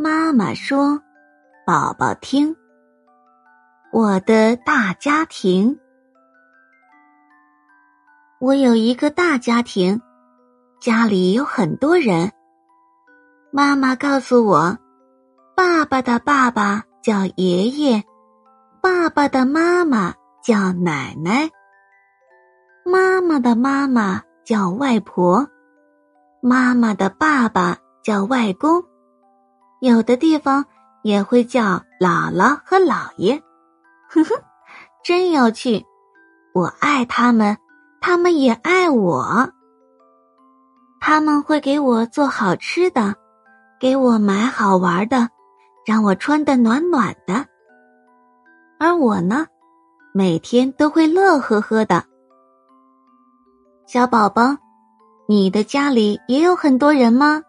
妈妈说：“宝宝听，我的大家庭。我有一个大家庭，家里有很多人。妈妈告诉我，爸爸的爸爸叫爷爷，爸爸的妈妈叫奶奶，妈妈的妈妈叫外婆，妈妈的爸爸叫外公。”有的地方也会叫姥姥和姥爷，哼哼，真有趣。我爱他们，他们也爱我。他们会给我做好吃的，给我买好玩的，让我穿的暖暖的。而我呢，每天都会乐呵呵的。小宝宝，你的家里也有很多人吗？